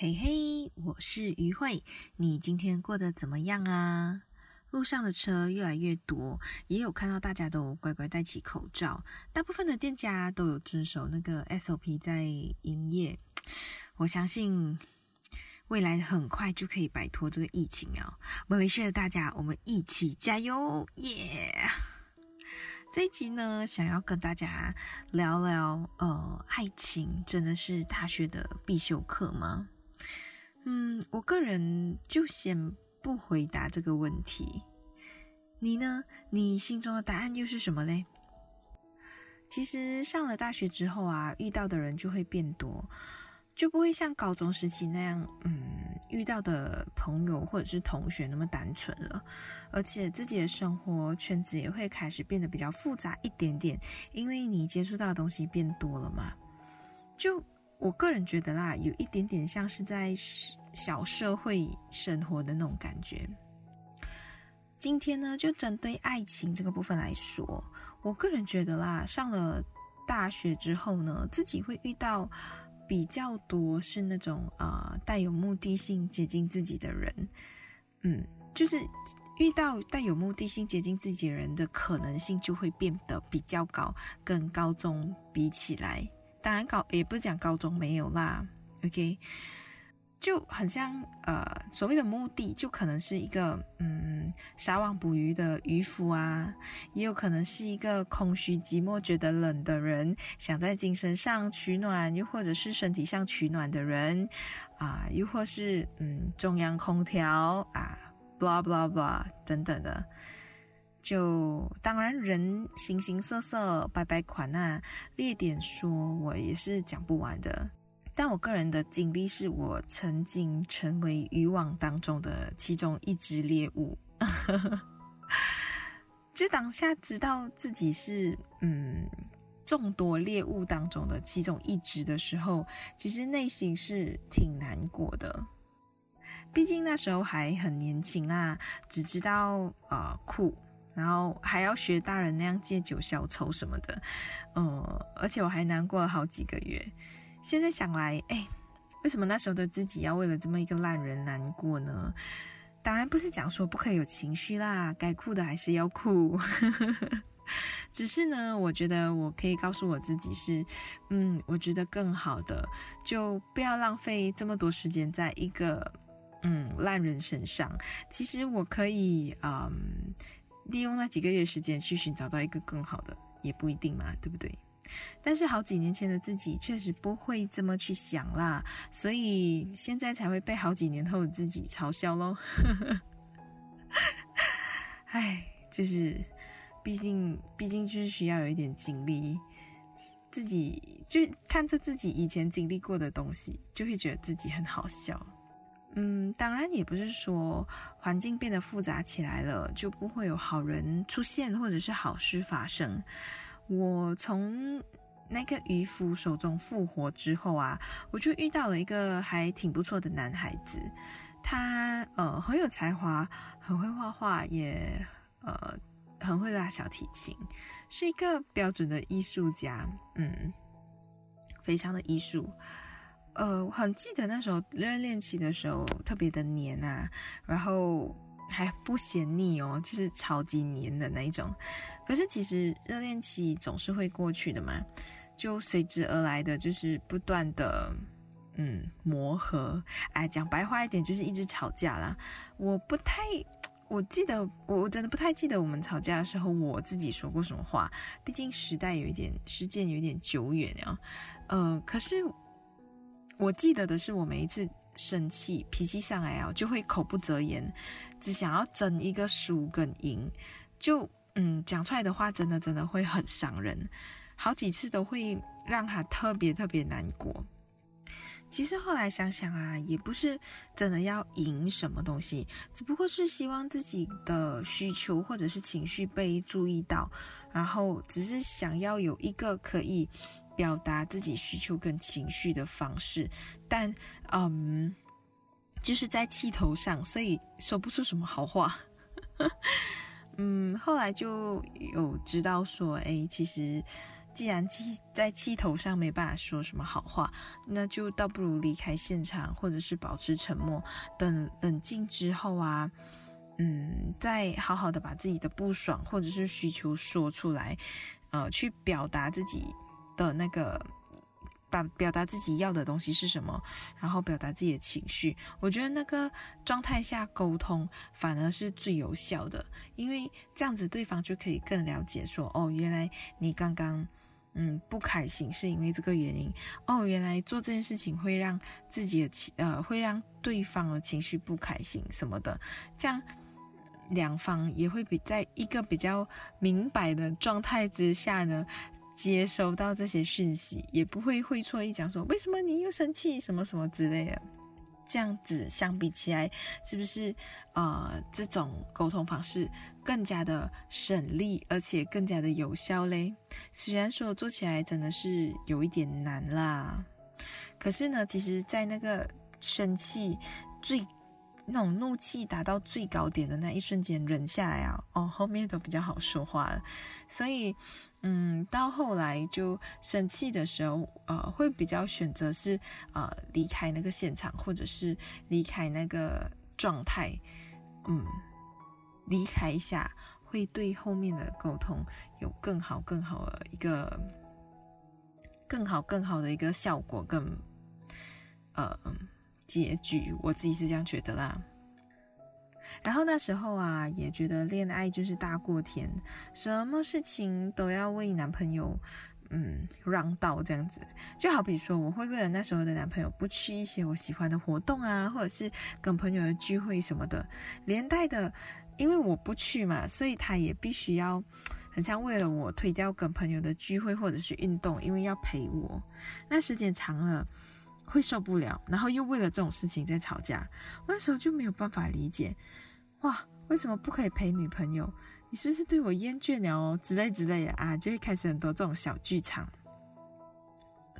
嘿嘿，我是于慧，你今天过得怎么样啊？路上的车越来越多，也有看到大家都乖乖戴起口罩，大部分的店家都有遵守那个 SOP 在营业。我相信未来很快就可以摆脱这个疫情啊！马来西亚的大家，我们一起加油，耶、这一集呢，想要跟大家聊聊，呃，爱情真的是大学的必修课吗？嗯，我个人就先不回答这个问题。你呢？你心中的答案又是什么嘞？其实上了大学之后啊，遇到的人就会变多。就不会像高中时期那样，嗯，遇到的朋友或者是同学那么单纯了，而且自己的生活圈子也会开始变得比较复杂一点点，因为你接触到的东西变多了嘛。就我个人觉得啦，有一点点像是在小社会生活的那种感觉。今天呢，就针对爱情这个部分来说，我个人觉得啦，上了大学之后呢，自己会遇到。比较多是那种啊、呃、带有目的性接近自己的人，嗯，就是遇到带有目的性接近自己的人的可能性就会变得比较高，跟高中比起来，当然高也不是讲高中没有啦，OK。就很像呃，所谓的目的，就可能是一个嗯，撒网捕鱼的渔夫啊，也有可能是一个空虚寂寞觉得冷的人，想在精神上取暖，又或者是身体上取暖的人啊，又或是嗯，中央空调啊，blah blah blah 等等的。就当然人形形色色，百百款啊，列点说，我也是讲不完的。但我个人的经历是我曾经成为渔网当中的其中一只猎物，就当下知道自己是嗯众多猎物当中的其中一只的时候，其实内心是挺难过的。毕竟那时候还很年轻啊，只知道呃酷，然后还要学大人那样借酒消愁什么的，呃，而且我还难过了好几个月。现在想来，哎，为什么那时候的自己要为了这么一个烂人难过呢？当然不是讲说不可以有情绪啦，该哭的还是要哭。只是呢，我觉得我可以告诉我自己是，嗯，我觉得更好的，就不要浪费这么多时间在一个嗯烂人身上。其实我可以嗯利用那几个月时间去寻找到一个更好的，也不一定嘛，对不对？但是好几年前的自己确实不会这么去想啦，所以现在才会被好几年后的自己嘲笑咯。唉，就是，毕竟毕竟就是需要有一点经历，自己就看着自己以前经历过的东西，就会觉得自己很好笑。嗯，当然也不是说环境变得复杂起来了，就不会有好人出现或者是好事发生。我从那个渔夫手中复活之后啊，我就遇到了一个还挺不错的男孩子。他呃很有才华，很会画画，也呃很会拉小提琴，是一个标准的艺术家。嗯，非常的艺术。呃，我很记得那时候热恋期的时候特别的黏啊，然后。还不嫌腻哦，就是超级黏的那一种。可是其实热恋期总是会过去的嘛，就随之而来的就是不断的嗯磨合。哎，讲白话一点就是一直吵架啦。我不太，我记得我真的不太记得我们吵架的时候我自己说过什么话，毕竟时代有一点时间有一点久远了。呃，可是我记得的是我每一次。生气脾气上来啊，就会口不择言，只想要争一个输跟赢，就嗯讲出来的话，真的真的会很伤人，好几次都会让他特别特别难过。其实后来想想啊，也不是真的要赢什么东西，只不过是希望自己的需求或者是情绪被注意到，然后只是想要有一个可以。表达自己需求跟情绪的方式，但嗯，就是在气头上，所以说不出什么好话。嗯，后来就有知道说，哎，其实既然气在气头上没办法说什么好话，那就倒不如离开现场，或者是保持沉默，等冷静之后啊，嗯，再好好的把自己的不爽或者是需求说出来，呃，去表达自己的那个。把表达自己要的东西是什么，然后表达自己的情绪，我觉得那个状态下沟通反而是最有效的，因为这样子对方就可以更了解说，哦，原来你刚刚嗯不开心是因为这个原因，哦，原来做这件事情会让自己的情呃会让对方的情绪不开心什么的，这样两方也会比在一个比较明白的状态之下呢。接收到这些讯息，也不会会错意讲说为什么你又生气什么什么之类的。这样子相比起来，是不是呃这种沟通方式更加的省力，而且更加的有效嘞？虽然说做起来真的是有一点难啦，可是呢，其实在那个生气最那种怒气达到最高点的那一瞬间，忍下来啊，哦，后面都比较好说话了，所以。嗯，到后来就生气的时候，呃，会比较选择是呃离开那个现场，或者是离开那个状态，嗯，离开一下，会对后面的沟通有更好、更好的一个更好、更好的一个效果，跟呃结局，我自己是这样觉得啦。然后那时候啊，也觉得恋爱就是大过天，什么事情都要为男朋友，嗯，让道这样子。就好比说，我会为了那时候的男朋友不去一些我喜欢的活动啊，或者是跟朋友的聚会什么的，连带的，因为我不去嘛，所以他也必须要，很像为了我推掉跟朋友的聚会或者是运动，因为要陪我。那时间长了。会受不了，然后又为了这种事情在吵架，我那时候就没有办法理解，哇，为什么不可以陪女朋友？你是不是对我厌倦了哦？之类之类的啊，就会开始很多这种小剧场，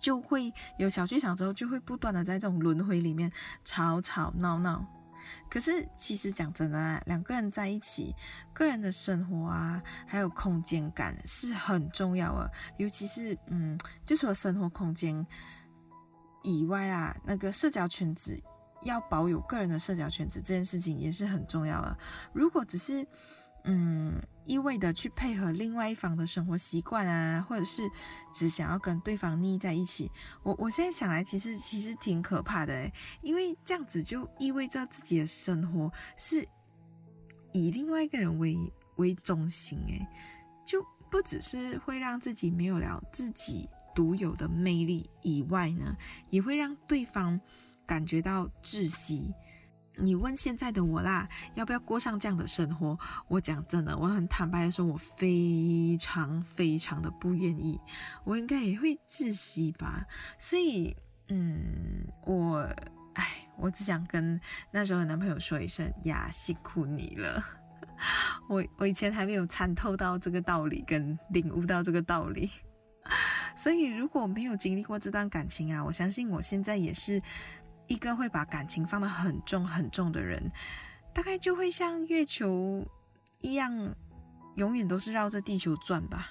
就会有小剧场之后，就会不断的在这种轮回里面吵吵闹闹。可是其实讲真的啊，两个人在一起，个人的生活啊，还有空间感是很重要的，尤其是嗯，就说生活空间。以外啊，那个社交圈子要保有个人的社交圈子，这件事情也是很重要的。如果只是嗯一味的去配合另外一方的生活习惯啊，或者是只想要跟对方腻在一起，我我现在想来，其实其实挺可怕的诶，因为这样子就意味着自己的生活是以另外一个人为为中心诶，就不只是会让自己没有了自己。独有的魅力以外呢，也会让对方感觉到窒息。你问现在的我啦，要不要过上这样的生活？我讲真的，我很坦白的说，我非常非常的不愿意。我应该也会窒息吧。所以，嗯，我，哎，我只想跟那时候的男朋友说一声呀，辛苦你了。我我以前还没有参透到这个道理，跟领悟到这个道理。所以，如果没有经历过这段感情啊，我相信我现在也是一个会把感情放得很重很重的人，大概就会像月球一样，永远都是绕着地球转吧。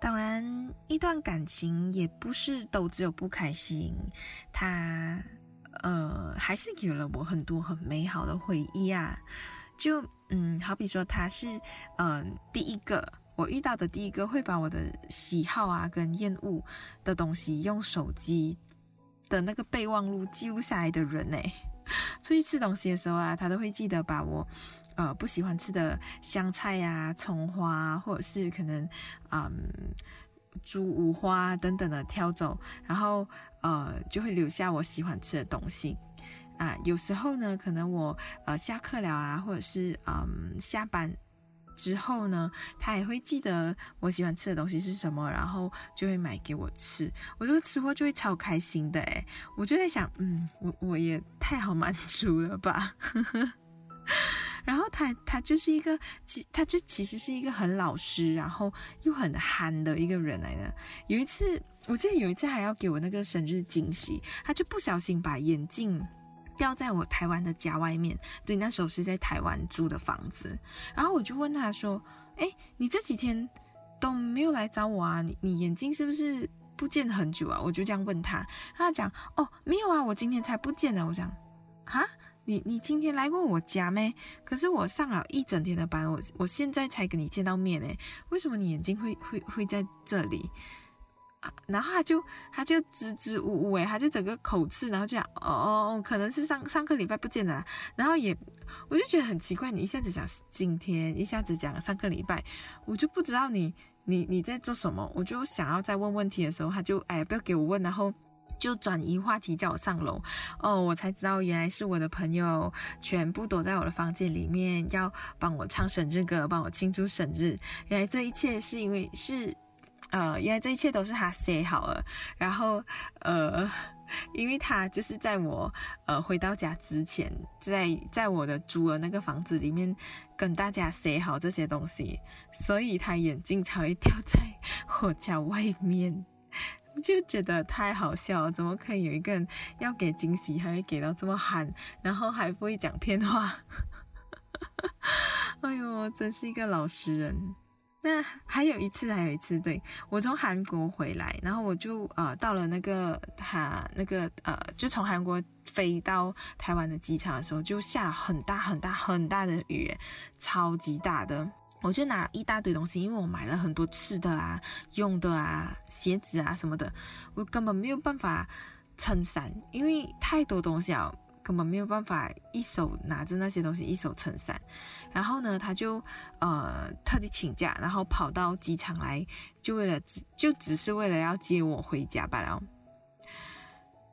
当然，一段感情也不是都只有不开心，它呃还是给了我很多很美好的回忆啊。就嗯，好比说他是嗯、第一个。我遇到的第一个会把我的喜好啊跟厌恶的东西用手机的那个备忘录记录下来的人呢，出去吃东西的时候啊，他都会记得把我呃不喜欢吃的香菜呀、啊、葱花，或者是可能嗯猪五花等等的挑走，然后呃就会留下我喜欢吃的东西啊。有时候呢，可能我呃下课了啊，或者是嗯下班。之后呢，他也会记得我喜欢吃的东西是什么，然后就会买给我吃。我这个吃货就会超开心的诶，我就在想，嗯，我我也太好满足了吧。然后他他就是一个，其他就其实是一个很老实，然后又很憨的一个人来的。有一次，我记得有一次还要给我那个生日惊喜，他就不小心把眼镜。掉在我台湾的家外面，对，那时候是在台湾租的房子。然后我就问他说：“哎，你这几天都没有来找我啊，你你眼睛是不是不见很久啊？我就这样问他，他讲哦，没有啊，我今天才不见呢。我讲啊，你你今天来过我家没？可是我上了一整天的班，我我现在才跟你见到面呢，为什么你眼睛会会会在这里？然后他就他就支支吾吾诶，他就整个口吃，然后就讲哦哦哦，可能是上上个礼拜不见了，然后也我就觉得很奇怪，你一下子讲今天，一下子讲上个礼拜，我就不知道你你你在做什么，我就想要再问问题的时候，他就哎不要给我问，然后就转移话题叫我上楼，哦，我才知道原来是我的朋友全部躲在我的房间里面要帮我唱生日歌，帮我庆祝生日，原来这一切是因为是。呃，原来这一切都是他写好了，然后呃，因为他就是在我呃回到家之前，在在我的租的那个房子里面跟大家写好这些东西，所以他眼镜才会掉在我家外面，就觉得太好笑了，怎么可以有一个人要给惊喜，还会给到这么憨，然后还不会讲骗话，哎呦，真是一个老实人。那还有一次，还有一次，对，我从韩国回来，然后我就呃到了那个他那个呃，就从韩国飞到台湾的机场的时候，就下了很大很大很大的雨，超级大的。我就拿了一大堆东西，因为我买了很多吃的啊、用的啊、鞋子啊什么的，我根本没有办法撑伞，因为太多东西啊。根本没有办法一手拿着那些东西，一手撑伞。然后呢，他就呃特地请假，然后跑到机场来，就为了只就只是为了要接我回家罢了。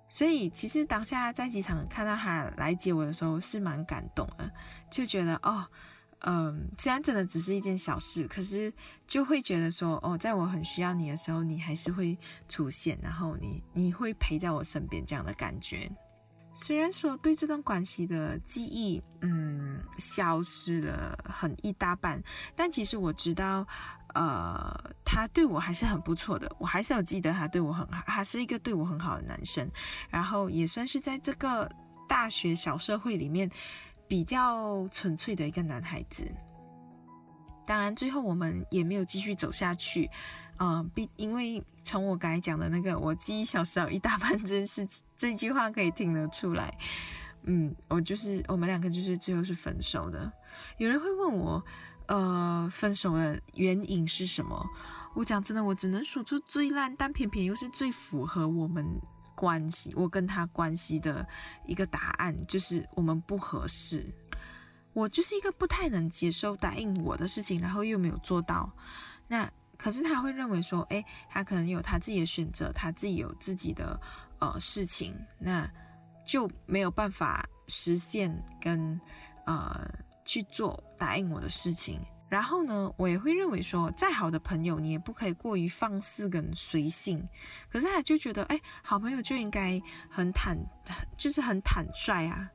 所以其实当下在机场看到他来接我的时候，是蛮感动的，就觉得哦，嗯、虽然真的只是一件小事，可是就会觉得说哦，在我很需要你的时候，你还是会出现，然后你你会陪在我身边这样的感觉。虽然说对这段关系的记忆，嗯，消失了很一大半，但其实我知道，呃，他对我还是很不错的，我还是有记得他对我很好，他是一个对我很好的男生，然后也算是在这个大学小社会里面比较纯粹的一个男孩子。当然，最后我们也没有继续走下去。呃，毕因为从我刚才讲的那个“我记忆小时候一大半”这事，这句话可以听得出来。嗯，我就是我们两个就是最后是分手的。有人会问我，呃，分手的原因是什么？我讲真的，我只能说出最烂，但偏偏又是最符合我们关系，我跟他关系的一个答案，就是我们不合适。我就是一个不太能接受答应我的事情，然后又没有做到。那可是他会认为说，诶，他可能有他自己的选择，他自己有自己的呃事情，那就没有办法实现跟呃去做答应我的事情。然后呢，我也会认为说，再好的朋友，你也不可以过于放肆跟随性。可是他就觉得，诶，好朋友就应该很坦，就是很坦率啊。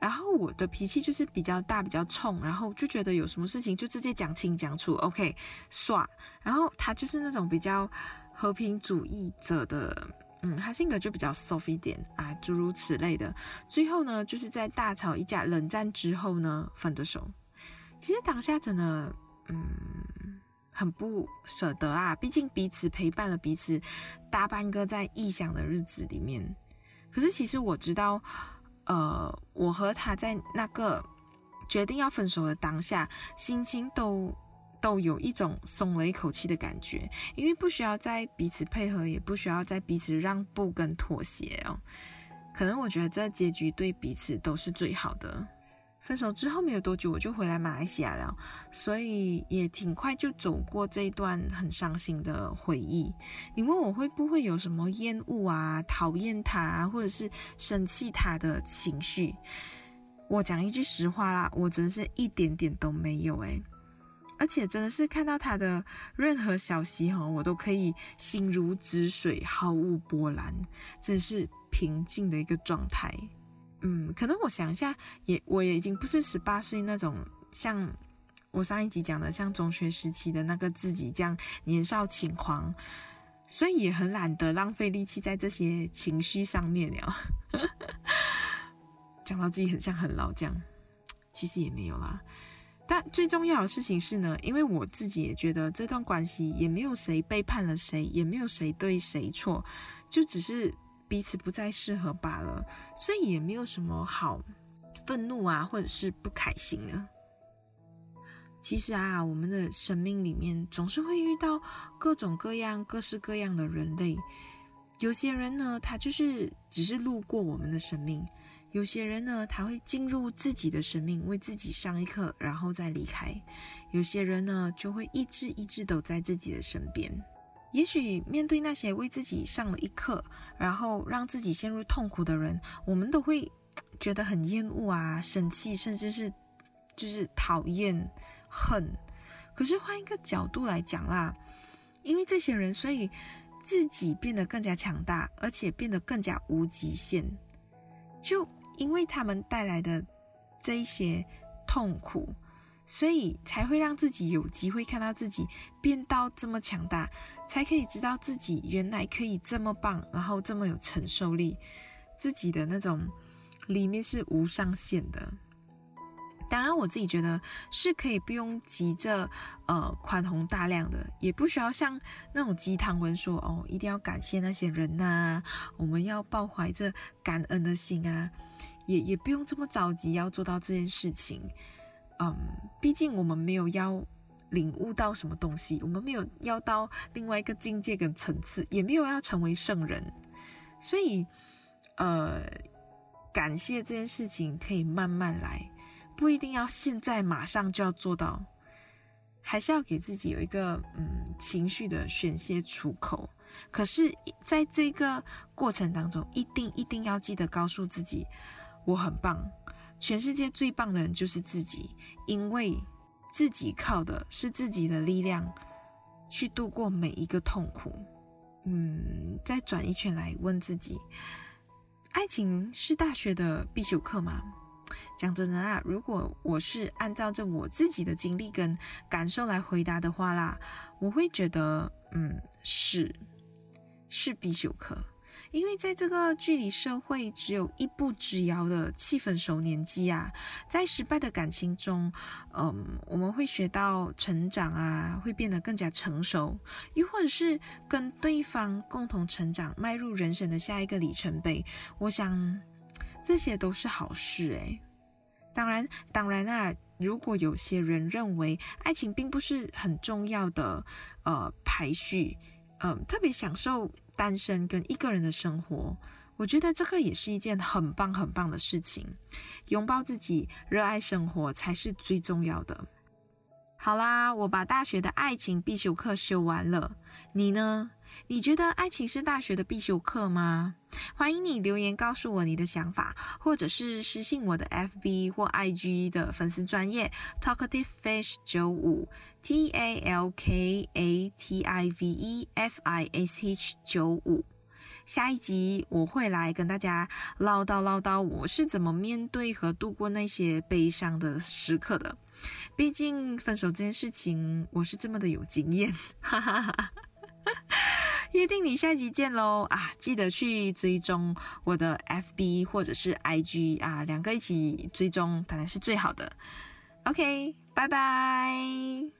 然后我的脾气就是比较大，比较冲，然后就觉得有什么事情就直接讲清讲楚，OK，耍。然后他就是那种比较和平主义者的，嗯，他性格就比较 soft 一点啊，诸如此类的。最后呢，就是在大吵一架、冷战之后呢，分的手。其实当下真的，嗯，很不舍得啊，毕竟彼此陪伴了彼此大半个在异乡的日子里面。可是其实我知道。呃，我和他在那个决定要分手的当下，心情都都有一种松了一口气的感觉，因为不需要再彼此配合，也不需要再彼此让步跟妥协哦。可能我觉得这结局对彼此都是最好的。分手之后没有多久，我就回来马来西亚了，所以也挺快就走过这一段很伤心的回忆。你问我会不会有什么厌恶啊、讨厌他啊，或者是生气他的情绪？我讲一句实话啦，我真是一点点都没有诶。而且真的是看到他的任何消息哈，我都可以心如止水，毫无波澜，真是平静的一个状态。嗯，可能我想一下，也我也已经不是十八岁那种，像我上一集讲的，像中学时期的那个自己这样年少轻狂，所以也很懒得浪费力气在这些情绪上面了。讲到自己很像很老这样，其实也没有啦。但最重要的事情是呢，因为我自己也觉得这段关系也没有谁背叛了谁，也没有谁对谁错，就只是彼此不再适合罢了，所以也没有什么好愤怒啊，或者是不开心的。其实啊，我们的生命里面总是会遇到各种各样、各式各样的人类。有些人呢，他就是只是路过我们的生命；有些人呢，他会进入自己的生命，为自己上一课，然后再离开；有些人呢，就会一直一直都在自己的身边。也许面对那些为自己上了一课，然后让自己陷入痛苦的人，我们都会觉得很厌恶啊、生气，甚至是就是讨厌。恨，可是换一个角度来讲啦，因为这些人，所以自己变得更加强大，而且变得更加无极限。就因为他们带来的这一些痛苦，所以才会让自己有机会看到自己变到这么强大，才可以知道自己原来可以这么棒，然后这么有承受力，自己的那种里面是无上限的。当然，我自己觉得是可以不用急着呃宽宏大量的，也不需要像那种鸡汤文说哦，一定要感谢那些人呐、啊，我们要抱怀着感恩的心啊，也也不用这么着急要做到这件事情。嗯，毕竟我们没有要领悟到什么东西，我们没有要到另外一个境界跟层次，也没有要成为圣人，所以呃，感谢这件事情可以慢慢来。不一定要现在马上就要做到，还是要给自己有一个嗯情绪的宣泄出口。可是，在这个过程当中，一定一定要记得告诉自己，我很棒，全世界最棒的人就是自己，因为自己靠的是自己的力量去度过每一个痛苦。嗯，再转一圈来问自己，爱情是大学的必修课吗？讲真的啊，如果我是按照着我自己的经历跟感受来回答的话啦，我会觉得，嗯，是，是必修课。因为在这个距离社会只有一步之遥的气氛熟年纪啊，在失败的感情中，嗯，我们会学到成长啊，会变得更加成熟，又或者是跟对方共同成长，迈入人生的下一个里程碑。我想。这些都是好事诶，当然，当然啊，如果有些人认为爱情并不是很重要的，呃，排序，嗯、呃，特别享受单身跟一个人的生活，我觉得这个也是一件很棒很棒的事情。拥抱自己，热爱生活才是最重要的。好啦，我把大学的爱情必修课修完了，你呢？你觉得爱情是大学的必修课吗？欢迎你留言告诉我你的想法，或者是私信我的 FB 或 IG 的粉丝专业 Talkative Fish 九五 T A L K A T I V E F I S H 九五。下一集我会来跟大家唠叨唠叨我是怎么面对和度过那些悲伤的时刻的。毕竟分手这件事情，我是这么的有经验，哈哈哈。约定你下集见喽啊！记得去追踪我的 FB 或者是 IG 啊，两个一起追踪当然是最好的。OK，拜拜。